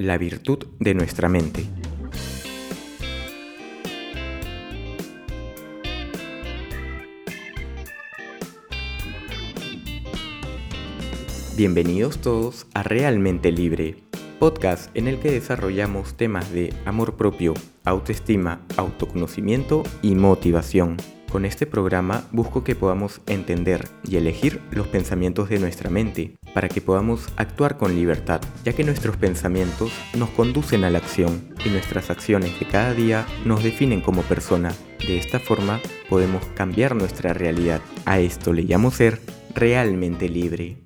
La virtud de nuestra mente. Bienvenidos todos a Realmente Libre, podcast en el que desarrollamos temas de amor propio, autoestima, autoconocimiento y motivación. Con este programa busco que podamos entender y elegir los pensamientos de nuestra mente para que podamos actuar con libertad, ya que nuestros pensamientos nos conducen a la acción y nuestras acciones de cada día nos definen como persona. De esta forma podemos cambiar nuestra realidad. A esto le llamo ser realmente libre.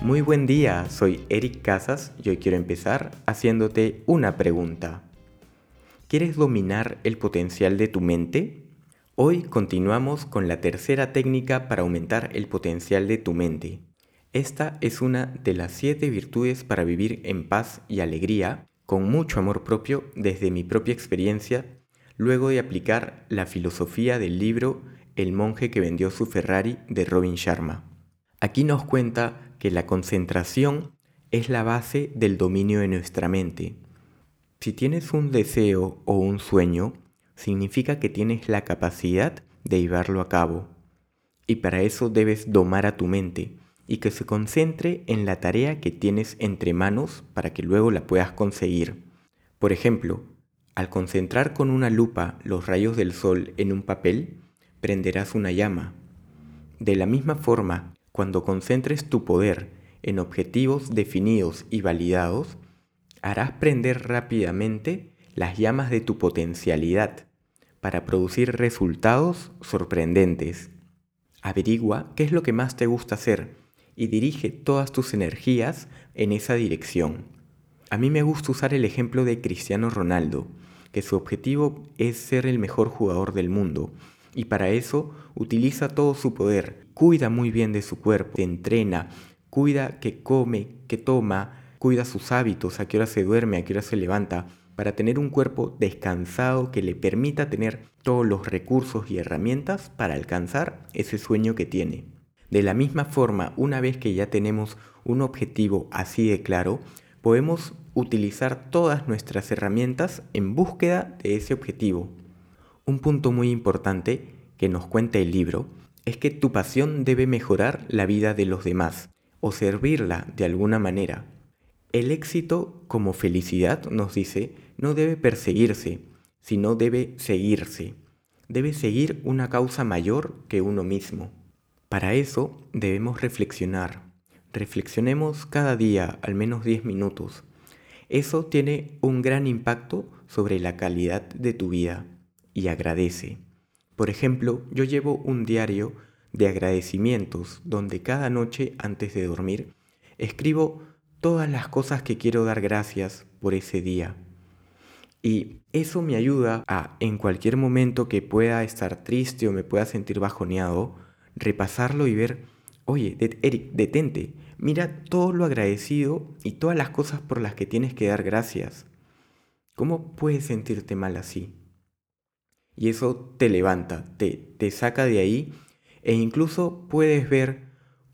Muy buen día, soy Eric Casas y hoy quiero empezar haciéndote una pregunta. ¿Quieres dominar el potencial de tu mente? Hoy continuamos con la tercera técnica para aumentar el potencial de tu mente. Esta es una de las siete virtudes para vivir en paz y alegría, con mucho amor propio desde mi propia experiencia, luego de aplicar la filosofía del libro El monje que vendió su Ferrari de Robin Sharma. Aquí nos cuenta que la concentración es la base del dominio de nuestra mente. Si tienes un deseo o un sueño, significa que tienes la capacidad de llevarlo a cabo. Y para eso debes domar a tu mente y que se concentre en la tarea que tienes entre manos para que luego la puedas conseguir. Por ejemplo, al concentrar con una lupa los rayos del sol en un papel, prenderás una llama. De la misma forma, cuando concentres tu poder en objetivos definidos y validados, harás prender rápidamente las llamas de tu potencialidad para producir resultados sorprendentes. Averigua qué es lo que más te gusta hacer y dirige todas tus energías en esa dirección. A mí me gusta usar el ejemplo de Cristiano Ronaldo, que su objetivo es ser el mejor jugador del mundo y para eso utiliza todo su poder, cuida muy bien de su cuerpo, entrena, cuida que come, que toma, cuida sus hábitos, a qué hora se duerme, a qué hora se levanta, para tener un cuerpo descansado que le permita tener todos los recursos y herramientas para alcanzar ese sueño que tiene. De la misma forma, una vez que ya tenemos un objetivo así de claro, podemos utilizar todas nuestras herramientas en búsqueda de ese objetivo. Un punto muy importante que nos cuenta el libro es que tu pasión debe mejorar la vida de los demás o servirla de alguna manera. El éxito como felicidad, nos dice, no debe perseguirse, sino debe seguirse. Debe seguir una causa mayor que uno mismo. Para eso debemos reflexionar. Reflexionemos cada día al menos 10 minutos. Eso tiene un gran impacto sobre la calidad de tu vida y agradece. Por ejemplo, yo llevo un diario de agradecimientos donde cada noche antes de dormir escribo todas las cosas que quiero dar gracias por ese día. Y eso me ayuda a, en cualquier momento que pueda estar triste o me pueda sentir bajoneado, repasarlo y ver, oye, Eric, detente, mira todo lo agradecido y todas las cosas por las que tienes que dar gracias. ¿Cómo puedes sentirte mal así? Y eso te levanta, te, te saca de ahí e incluso puedes ver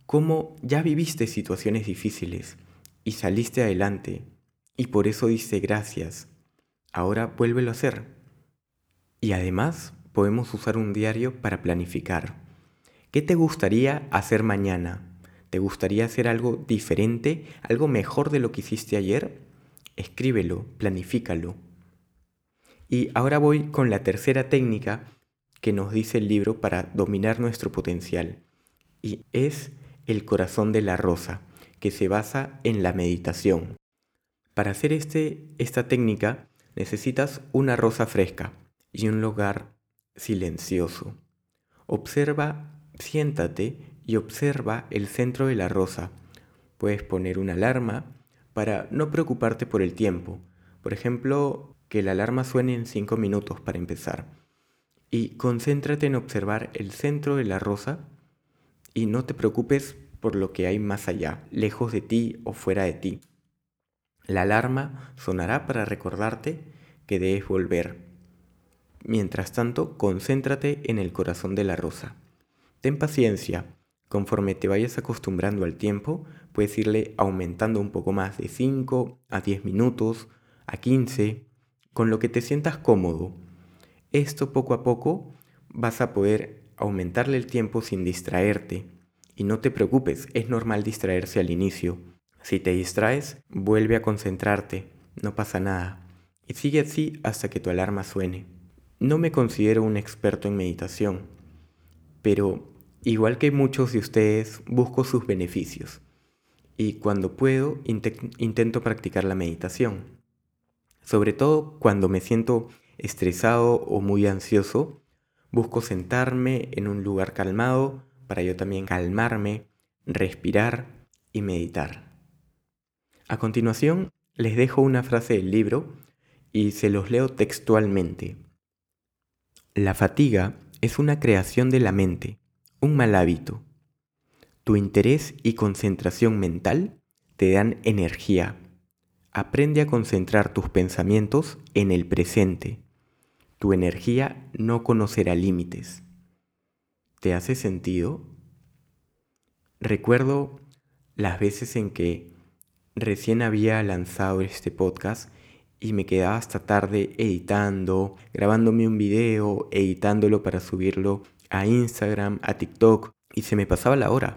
cómo ya viviste situaciones difíciles y saliste adelante y por eso dice gracias. Ahora vuélvelo a hacer. Y además podemos usar un diario para planificar. ¿Qué te gustaría hacer mañana? ¿Te gustaría hacer algo diferente, algo mejor de lo que hiciste ayer? Escríbelo, planifícalo. Y ahora voy con la tercera técnica que nos dice el libro para dominar nuestro potencial. Y es el corazón de la rosa que se basa en la meditación. Para hacer este, esta técnica necesitas una rosa fresca y un lugar silencioso. Observa, siéntate y observa el centro de la rosa. Puedes poner una alarma para no preocuparte por el tiempo. Por ejemplo, que la alarma suene en 5 minutos para empezar. Y concéntrate en observar el centro de la rosa y no te preocupes por lo que hay más allá, lejos de ti o fuera de ti. La alarma sonará para recordarte que debes volver. Mientras tanto, concéntrate en el corazón de la rosa. Ten paciencia, Conforme te vayas acostumbrando al tiempo, puedes irle aumentando un poco más de 5 a 10 minutos, a 15, con lo que te sientas cómodo. Esto poco a poco vas a poder aumentarle el tiempo sin distraerte. Y no te preocupes, es normal distraerse al inicio. Si te distraes, vuelve a concentrarte, no pasa nada. Y sigue así hasta que tu alarma suene. No me considero un experto en meditación, pero igual que muchos de ustedes, busco sus beneficios. Y cuando puedo, intento practicar la meditación. Sobre todo cuando me siento estresado o muy ansioso, busco sentarme en un lugar calmado para yo también calmarme, respirar y meditar. A continuación, les dejo una frase del libro y se los leo textualmente. La fatiga es una creación de la mente, un mal hábito. Tu interés y concentración mental te dan energía. Aprende a concentrar tus pensamientos en el presente. Tu energía no conocerá límites. ¿Te hace sentido? Recuerdo las veces en que recién había lanzado este podcast y me quedaba hasta tarde editando, grabándome un video, editándolo para subirlo a Instagram, a TikTok, y se me pasaba la hora.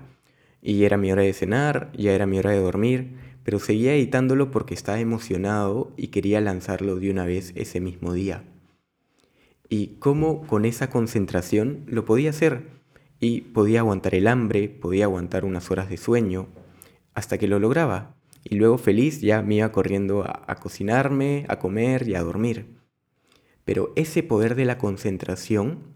Y era mi hora de cenar, ya era mi hora de dormir, pero seguía editándolo porque estaba emocionado y quería lanzarlo de una vez ese mismo día. Y cómo con esa concentración lo podía hacer. Y podía aguantar el hambre, podía aguantar unas horas de sueño, hasta que lo lograba. Y luego feliz ya me iba corriendo a, cocinarme, a comer y a dormir. Pero ese poder de la concentración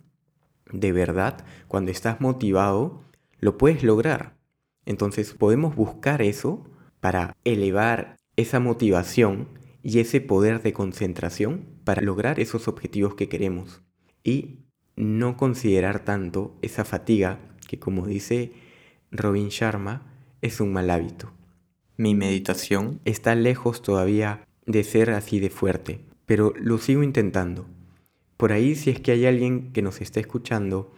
de verdad, cuando estás motivado, lo puedes lograr. Entonces podemos buscar eso para elevar esa motivación y ese poder de concentración para lograr esos objetivos que queremos. Y no considerar tanto esa fatiga que como dice Robin Sharma es un mal hábito. Mi meditación está lejos todavía de ser así de fuerte, pero lo sigo intentando. Por ahí, si es que hay alguien que nos está escuchando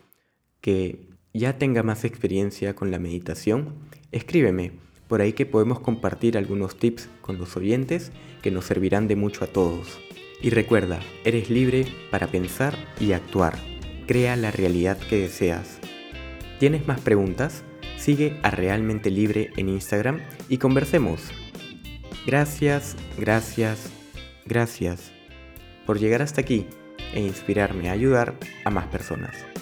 que ya tenga más experiencia con la meditación, escríbeme. Por ahí que podemos compartir algunos tips con los oyentes que nos servirán de mucho a todos. Y recuerda, eres libre para pensar y actuar. Crea la realidad que deseas. ¿Tienes más preguntas? Sigue a Realmente Libre en Instagram y conversemos. Gracias, gracias, gracias por llegar hasta aquí e inspirarme a ayudar a más personas.